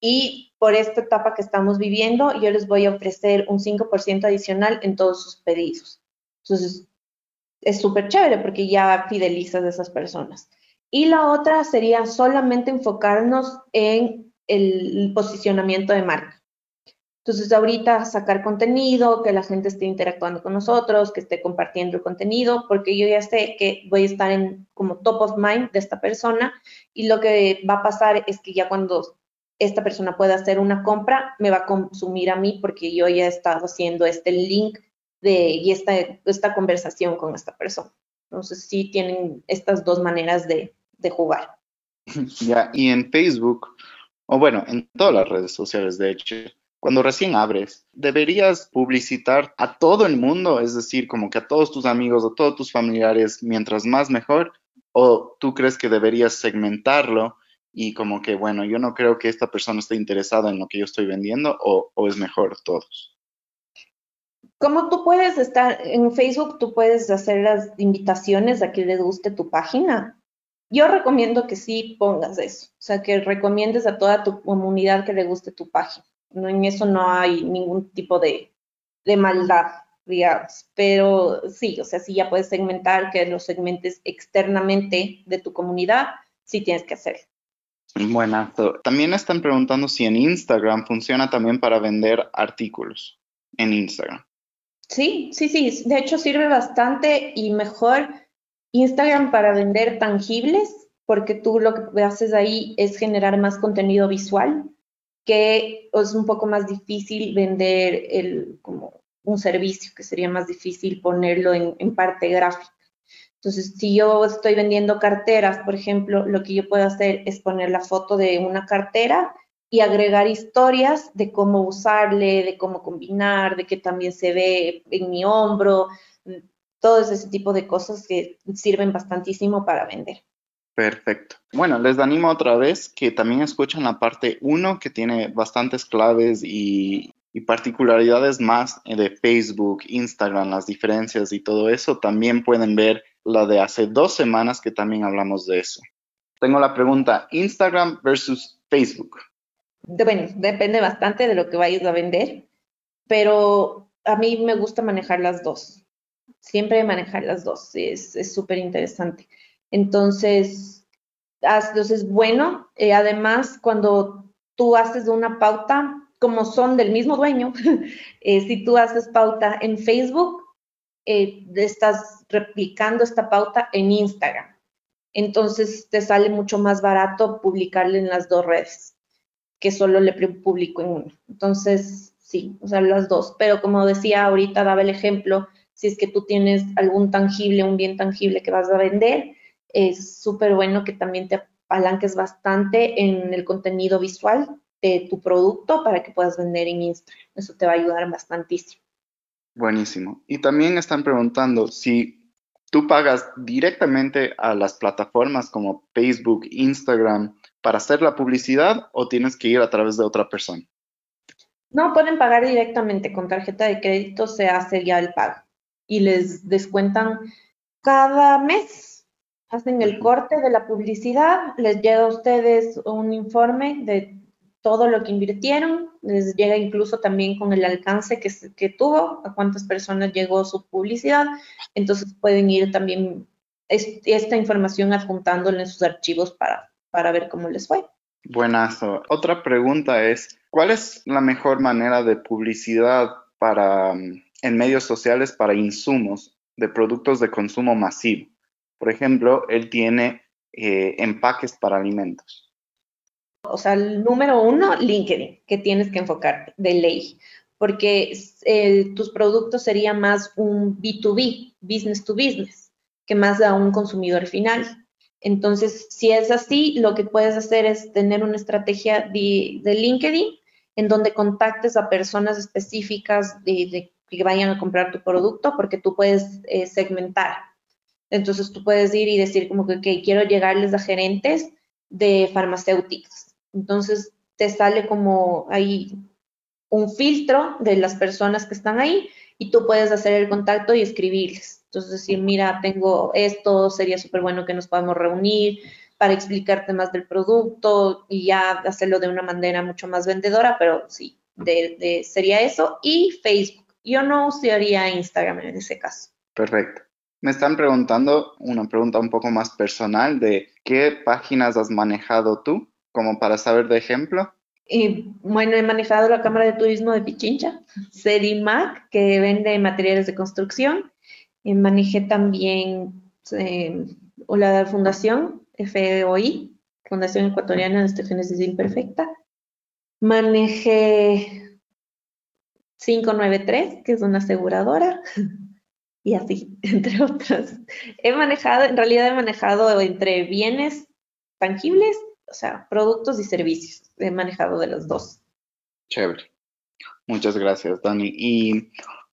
y por esta etapa que estamos viviendo, yo les voy a ofrecer un 5% adicional en todos sus pedidos. Entonces, es súper chévere porque ya fidelizas a esas personas. Y la otra sería solamente enfocarnos en el posicionamiento de marca. Entonces, ahorita sacar contenido, que la gente esté interactuando con nosotros, que esté compartiendo el contenido, porque yo ya sé que voy a estar en como top of mind de esta persona y lo que va a pasar es que ya cuando esta persona pueda hacer una compra, me va a consumir a mí porque yo ya he estado haciendo este link de, y esta, esta conversación con esta persona. Entonces, sí tienen estas dos maneras de, de jugar. Ya, y en Facebook, o bueno, en todas las redes sociales, de hecho, cuando recién abres, deberías publicitar a todo el mundo, es decir, como que a todos tus amigos, a todos tus familiares, mientras más mejor, o tú crees que deberías segmentarlo y como que, bueno, yo no creo que esta persona esté interesada en lo que yo estoy vendiendo, o, o es mejor todos. Como tú puedes estar en Facebook, tú puedes hacer las invitaciones a que les guste tu página yo recomiendo que sí pongas eso, o sea, que recomiendes a toda tu comunidad que le guste tu página. No, en eso no hay ningún tipo de, de maldad, digamos, pero sí, o sea, sí ya puedes segmentar, que los segmentes externamente de tu comunidad, sí tienes que hacerlo. Buenazo. También están preguntando si en Instagram funciona también para vender artículos en Instagram. Sí, sí, sí. De hecho, sirve bastante y mejor Instagram para vender tangibles porque tú lo que haces ahí es generar más contenido visual, que es un poco más difícil vender el, como un servicio, que sería más difícil ponerlo en, en parte gráfica. Entonces, si yo estoy vendiendo carteras, por ejemplo, lo que yo puedo hacer es poner la foto de una cartera y agregar historias de cómo usarle, de cómo combinar, de que también se ve en mi hombro, todo ese tipo de cosas que sirven bastantísimo para vender. Perfecto. Bueno, les animo otra vez que también escuchen la parte 1 que tiene bastantes claves y, y, particularidades más de Facebook, Instagram, las diferencias y todo eso. También pueden ver la de hace dos semanas que también hablamos de eso. Tengo la pregunta, Instagram versus Facebook bueno, depende bastante de lo que vayas a vender, pero a mí me gusta manejar las dos. Siempre manejar las dos, es súper interesante. Entonces, entonces, bueno, eh, además, cuando tú haces una pauta, como son del mismo dueño, eh, si tú haces pauta en Facebook, eh, estás replicando esta pauta en Instagram. Entonces, te sale mucho más barato publicarle en las dos redes que solo le publico en uno. Entonces, sí, o sea, las dos. Pero como decía ahorita, daba el ejemplo, si es que tú tienes algún tangible, un bien tangible que vas a vender, es súper bueno que también te apalanques bastante en el contenido visual de tu producto para que puedas vender en Instagram. Eso te va a ayudar bastantísimo. Buenísimo. Y también están preguntando si tú pagas directamente a las plataformas como Facebook, Instagram, para hacer la publicidad o tienes que ir a través de otra persona? No, pueden pagar directamente con tarjeta de crédito, se hace ya el pago y les descuentan cada mes. Hacen el corte de la publicidad, les llega a ustedes un informe de todo lo que invirtieron, les llega incluso también con el alcance que, que tuvo, a cuántas personas llegó su publicidad, entonces pueden ir también esta información adjuntándola en sus archivos para para ver cómo les fue. Buenazo. Otra pregunta es, ¿cuál es la mejor manera de publicidad para mm, en medios sociales para insumos de productos de consumo masivo? Por ejemplo, él tiene eh, empaques para alimentos. O sea, el número uno, LinkedIn, que tienes que enfocar de ley, porque eh, tus productos serían más un B2B, business to business, que más a un consumidor final. Entonces, si es así, lo que puedes hacer es tener una estrategia de, LinkedIn en donde contactes a personas específicas de, que vayan a comprar tu producto, porque tú puedes eh, segmentar. Entonces, tú puedes ir y decir como que, quiero llegarles a gerentes de farmacéuticas. Entonces, te sale como ahí un filtro de las personas que están ahí y tú puedes hacer el contacto y escribirles. Entonces, decir, mira, tengo esto, sería súper bueno que nos podamos reunir para explicarte más del producto y ya hacerlo de una manera mucho más vendedora, pero sí, de, sería eso. Y Facebook. Yo no usaría Instagram en ese caso. Perfecto. Me están preguntando una pregunta un poco más personal de qué páginas has manejado tú, como para saber de ejemplo. Y, bueno, he manejado la Cámara de Turismo de Pichincha, Cedimac, que vende materiales de construcción, eh, manejé también eh, la fundación FOI, Fundación Ecuatoriana de Osteogénesis Imperfecta. Manejé 593, que es una aseguradora, y así, entre otras. He manejado, en realidad he manejado entre bienes tangibles, o sea, productos y servicios. He manejado de los dos. Chévere. Muchas gracias, Dani. Y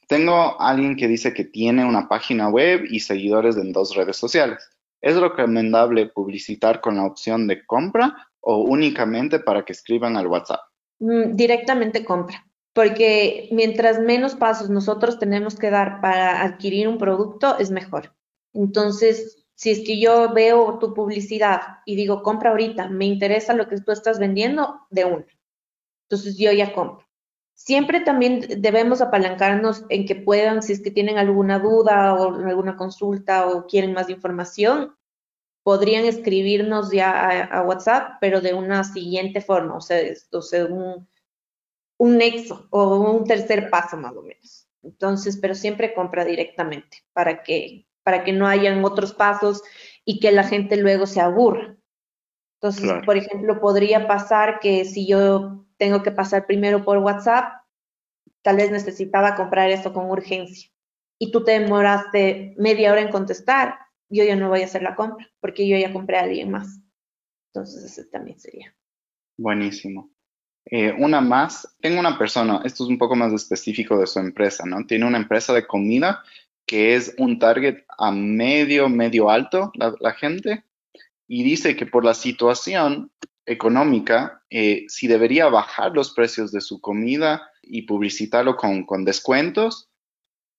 tengo alguien que dice que tiene una página web y seguidores en dos redes sociales. ¿Es recomendable publicitar con la opción de compra o únicamente para que escriban al WhatsApp? Mm, directamente compra, porque mientras menos pasos nosotros tenemos que dar para adquirir un producto, es mejor. Entonces, si es que yo veo tu publicidad y digo, compra ahorita, me interesa lo que tú estás vendiendo, de uno. Entonces yo ya compro. Siempre también debemos apalancarnos en que puedan, si es que tienen alguna duda o alguna consulta o quieren más información, podrían escribirnos ya a, WhatsApp, pero de una siguiente forma, o sea, o sea un nexo o un tercer paso más o menos. Entonces, pero siempre compra directamente para que, para que no hayan otros pasos y que la gente luego se aburra. Entonces, por ejemplo, podría pasar que si yo tengo que pasar primero por WhatsApp, tal vez necesitaba comprar esto con urgencia y tú te demoraste media hora en contestar, yo ya no voy a hacer la compra porque yo ya compré a alguien más. Entonces, ese también sería. Buenísimo. Eh, una más, tengo una persona, esto es un poco más específico de su empresa, ¿no? Tiene una empresa de comida que es un target a medio, medio alto, la, gente, y dice que por la situación económica, eh, si debería bajar los precios de su comida y publicitarlo con, con descuentos,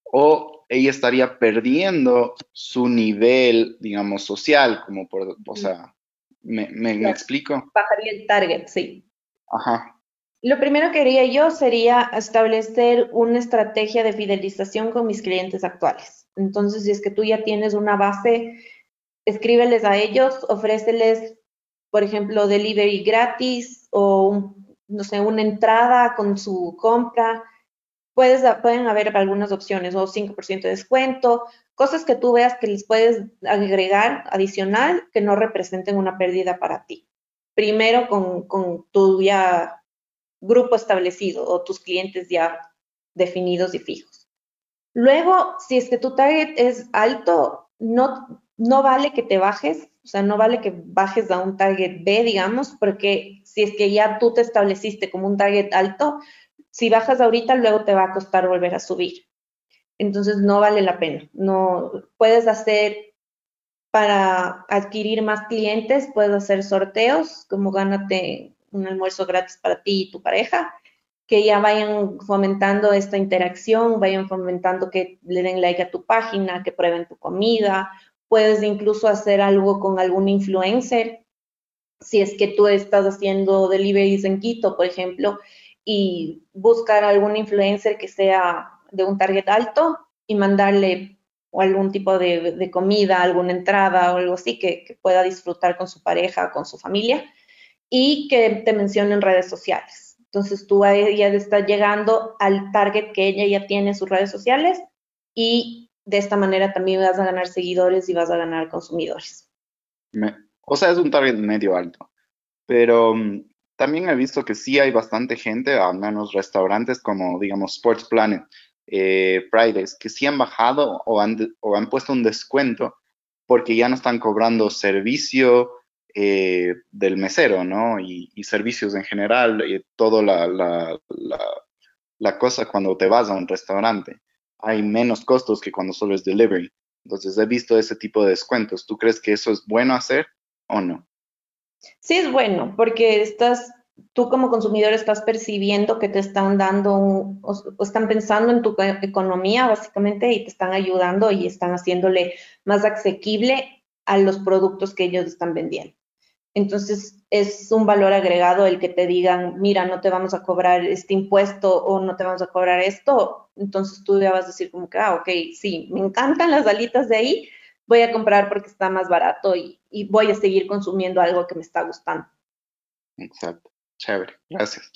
o ella estaría perdiendo su nivel, digamos, social, como por, o sea, ¿me, me, explico? Bajaría el target, sí. Ajá. Lo primero que haría yo sería establecer una estrategia de fidelización con mis clientes actuales. Entonces, si es que tú ya tienes una base, escríbeles a ellos, ofréceles, por ejemplo, delivery gratis o, no sé, una entrada con su compra. Puedes, pueden haber algunas opciones, o 5% de descuento, cosas que tú veas que les puedes agregar adicional que no representen una pérdida para ti. Primero con, con tu ya grupo establecido o tus clientes ya definidos y fijos. Luego, si es que tu target es alto, no, no vale que te bajes, o sea, no vale que bajes a un target B, digamos, porque si es que ya tú te estableciste como un target alto, si bajas ahorita, luego te va a costar volver a subir. Entonces, no vale la pena. No puedes hacer para adquirir más clientes, puedes hacer sorteos, como gánate un almuerzo gratis para ti y tu pareja, que ya vayan fomentando esta interacción, vayan fomentando que le den like a tu página, que prueben tu comida. Puedes incluso hacer algo con algún influencer. Si es que tú estás haciendo deliveries en Quito, por ejemplo, y buscar algún influencer que sea de un target alto y mandarle algún tipo de, comida, alguna entrada o algo así que, que pueda disfrutar con su pareja, con su familia y que te mencione en redes sociales. Entonces tú ya estás llegando al target que ella ya tiene en sus redes sociales y de esta manera también vas a ganar seguidores y vas a ganar consumidores. o sea, es un target medio alto, pero mm, también he visto que sí hay bastante gente, al menos restaurantes como, digamos, Sports Planet, eh, Fridays, que sí han bajado o han, o han puesto un descuento porque ya no están cobrando servicio, eh, del mesero, ¿no? Y, servicios en general, y toda la, la, la, cosa cuando te vas a un restaurante. Hay menos costos que cuando solo es delivery. Entonces he visto ese tipo de descuentos. ¿Tú crees que eso es bueno hacer o no? Sí es bueno, porque estás, tú como consumidor estás percibiendo que te están dando, o, están pensando en tu economía básicamente y te están ayudando y están haciéndole más asequible a los productos que ellos están vendiendo. Entonces, es un valor agregado el que te digan, mira, no te vamos a cobrar este impuesto o no te vamos a cobrar esto. Entonces, tú ya vas a decir como que, ah, ok, sí, me encantan las alitas de ahí, voy a comprar porque está más barato y, voy a seguir consumiendo algo que me está gustando. Exacto, chévere, gracias.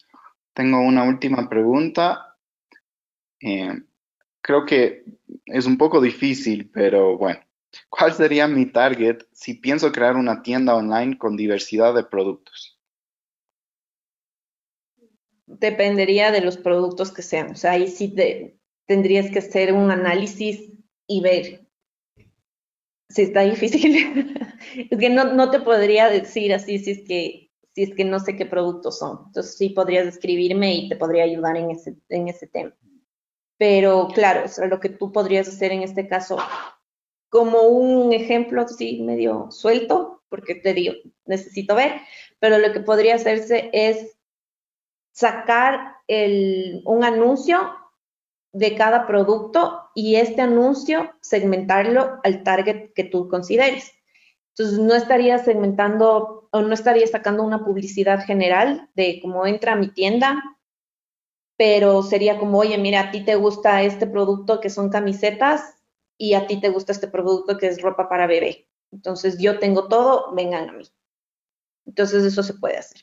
Tengo una última pregunta. Eh, creo que es un poco difícil, pero bueno. ¿Cuál sería mi target si pienso crear una tienda online con diversidad de productos? Dependería de los productos que sean. O sea, ahí sí tendrías que hacer un análisis y ver si está difícil. es que no, te podría decir así si es que si es que no sé qué productos son. Entonces sí podrías escribirme y te podría ayudar en ese, en ese tema. Pero claro, lo que tú podrías hacer en este caso como un ejemplo así medio suelto, porque te digo, necesito ver, pero lo que podría hacerse es sacar un anuncio de cada producto y este anuncio segmentarlo al target que tú consideres. Entonces, no estaría segmentando o no estaría sacando una publicidad general de cómo entra a mi tienda, pero sería como, oye, mira, a ti te gusta este producto que son camisetas, y a ti te gusta este producto que es ropa para bebé. Entonces yo tengo todo, vengan a mí. Entonces eso se puede hacer.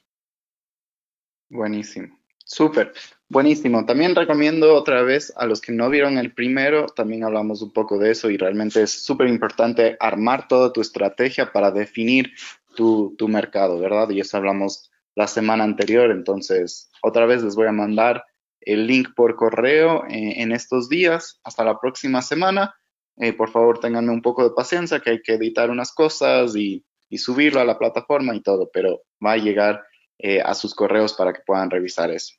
Buenísimo, súper, buenísimo. También recomiendo otra vez a los que no vieron el primero, también hablamos un poco de eso y realmente es súper importante armar toda tu estrategia para definir tu, tu mercado, ¿verdad? Y eso hablamos la semana anterior, entonces otra vez les voy a mandar el link por correo eh, en estos días. Hasta la próxima semana. Eh, por favor, tengan un poco de paciencia, que hay que editar unas cosas y, subirlo a la plataforma y todo, pero va a llegar eh, a sus correos para que puedan revisar eso.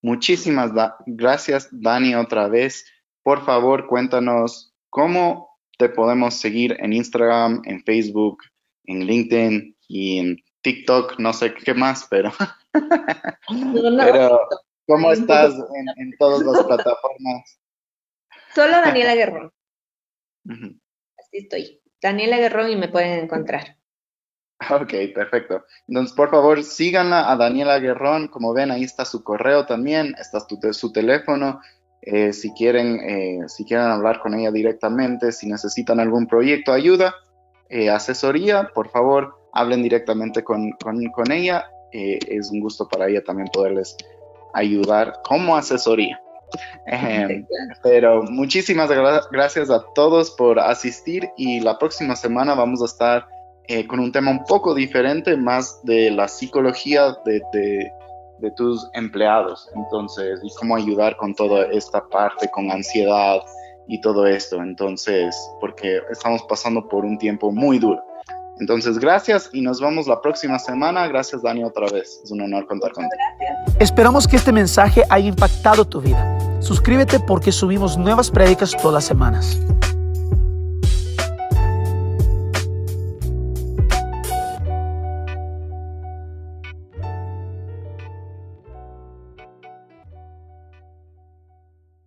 Muchísimas gracias, Dani, otra vez. Por favor, cuéntanos cómo te podemos seguir en Instagram, en Facebook, en LinkedIn y en TikTok, no sé qué más, pero, pero ¿cómo estás en, todas las plataformas? Solo Daniela Así estoy. Daniela Guerrón y me pueden encontrar. Ok, perfecto. Entonces, por favor, síganla a Daniela Guerrón. Como ven, ahí está su correo también, está su, teléfono. Eh, si, quieren, eh, si quieren hablar con ella directamente, si necesitan algún proyecto, ayuda, eh, asesoría, por favor, hablen directamente con, con ella. es un gusto para ella también poderles ayudar como asesoría. pero muchísimas gracias a todos por asistir y la próxima semana vamos a estar eh, con un tema un poco diferente, más de la psicología de, de, tus empleados. Entonces, y cómo ayudar con toda esta parte, con ansiedad y todo esto. Entonces, porque estamos pasando por un tiempo muy duro. Entonces, gracias y nos vemos la próxima semana. Gracias, Dani, otra vez. Es un honor contar contigo. Esperamos que este mensaje haya impactado tu vida. Suscríbete porque subimos nuevas prédicas todas las semanas.